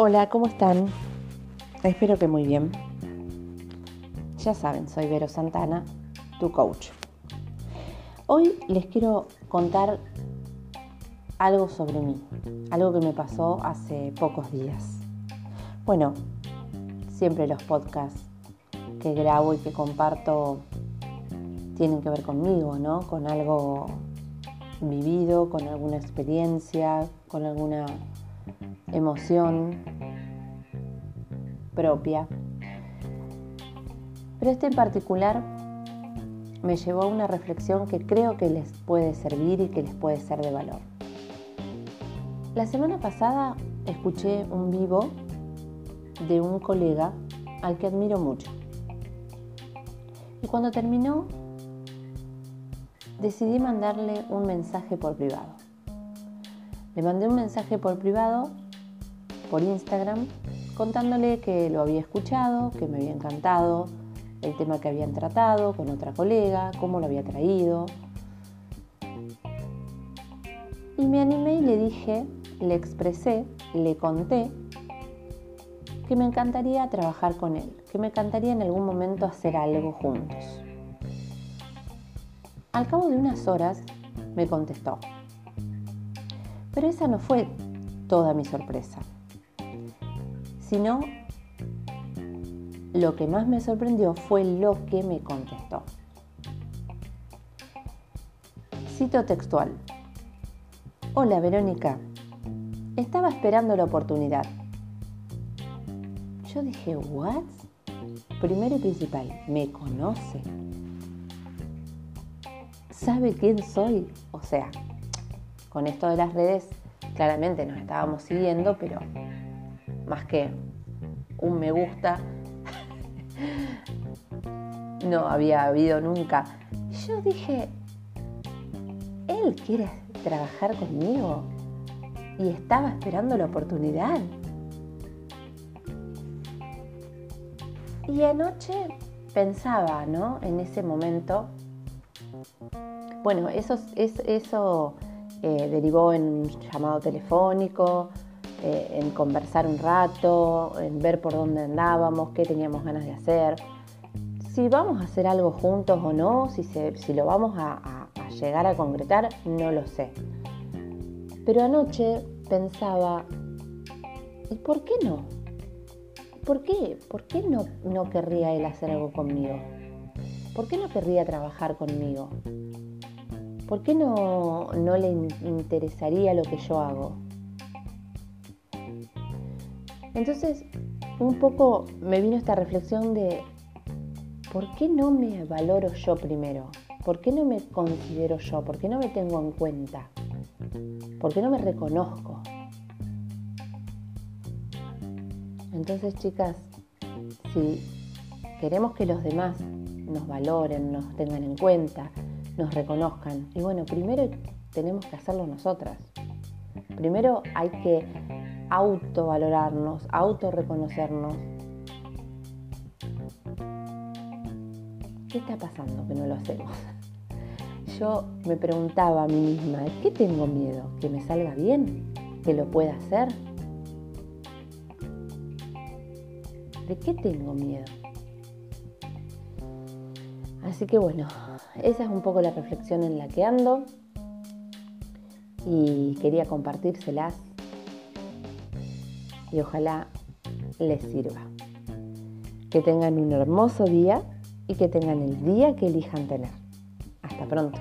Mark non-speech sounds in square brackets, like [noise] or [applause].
Hola, ¿cómo están? Espero que muy bien. Ya saben, soy Vero Santana, tu coach. Hoy les quiero contar algo sobre mí, algo que me pasó hace pocos días. Bueno, siempre los podcasts que grabo y que comparto tienen que ver conmigo, ¿no? Con algo vivido, con alguna experiencia, con alguna emoción propia. Pero este en particular me llevó a una reflexión que creo que les puede servir y que les puede ser de valor. La semana pasada escuché un vivo de un colega al que admiro mucho. Y cuando terminó, decidí mandarle un mensaje por privado. Le mandé un mensaje por privado, por Instagram, contándole que lo había escuchado, que me había encantado el tema que habían tratado con otra colega, cómo lo había traído. Y me animé y le dije, le expresé, le conté que me encantaría trabajar con él, que me encantaría en algún momento hacer algo juntos. Al cabo de unas horas me contestó, pero esa no fue toda mi sorpresa, sino lo que más me sorprendió fue lo que me contestó. Cito textual. Hola Verónica, estaba esperando la oportunidad. Yo dije, ¿what? Primero y principal, ¿me conoce? ¿Sabe quién soy? O sea, con esto de las redes, claramente nos estábamos siguiendo, pero más que un me gusta, [laughs] no había habido nunca. Yo dije, él quiere trabajar conmigo y estaba esperando la oportunidad. Y anoche pensaba, ¿no? En ese momento, bueno, eso, eso eh, derivó en un llamado telefónico, eh, en conversar un rato, en ver por dónde andábamos, qué teníamos ganas de hacer, si vamos a hacer algo juntos o no, si, si lo vamos a, a llegar a concretar, no lo sé. Pero anoche pensaba, ¿y por qué no? ¿Por qué? ¿Por qué no, no querría él hacer algo conmigo? ¿Por qué no querría trabajar conmigo? ¿Por qué no, no le interesaría lo que yo hago? Entonces, un poco me vino esta reflexión de, ¿por qué no me valoro yo primero? ¿Por qué no me considero yo? ¿Por qué no me tengo en cuenta? ¿Por qué no me reconozco? Entonces, chicas, si queremos que los demás nos valoren, nos tengan en cuenta, nos reconozcan. Y bueno, primero tenemos que hacerlo nosotras. Primero hay que autovalorarnos, autorreconocernos. ¿Qué está pasando que no lo hacemos? Yo me preguntaba a mí misma, ¿de qué tengo miedo? ¿Que me salga bien? ¿Que lo pueda hacer? ¿De qué tengo miedo? Así que bueno, esa es un poco la reflexión en la que ando y quería compartírselas y ojalá les sirva. Que tengan un hermoso día y que tengan el día que elijan tener. Hasta pronto.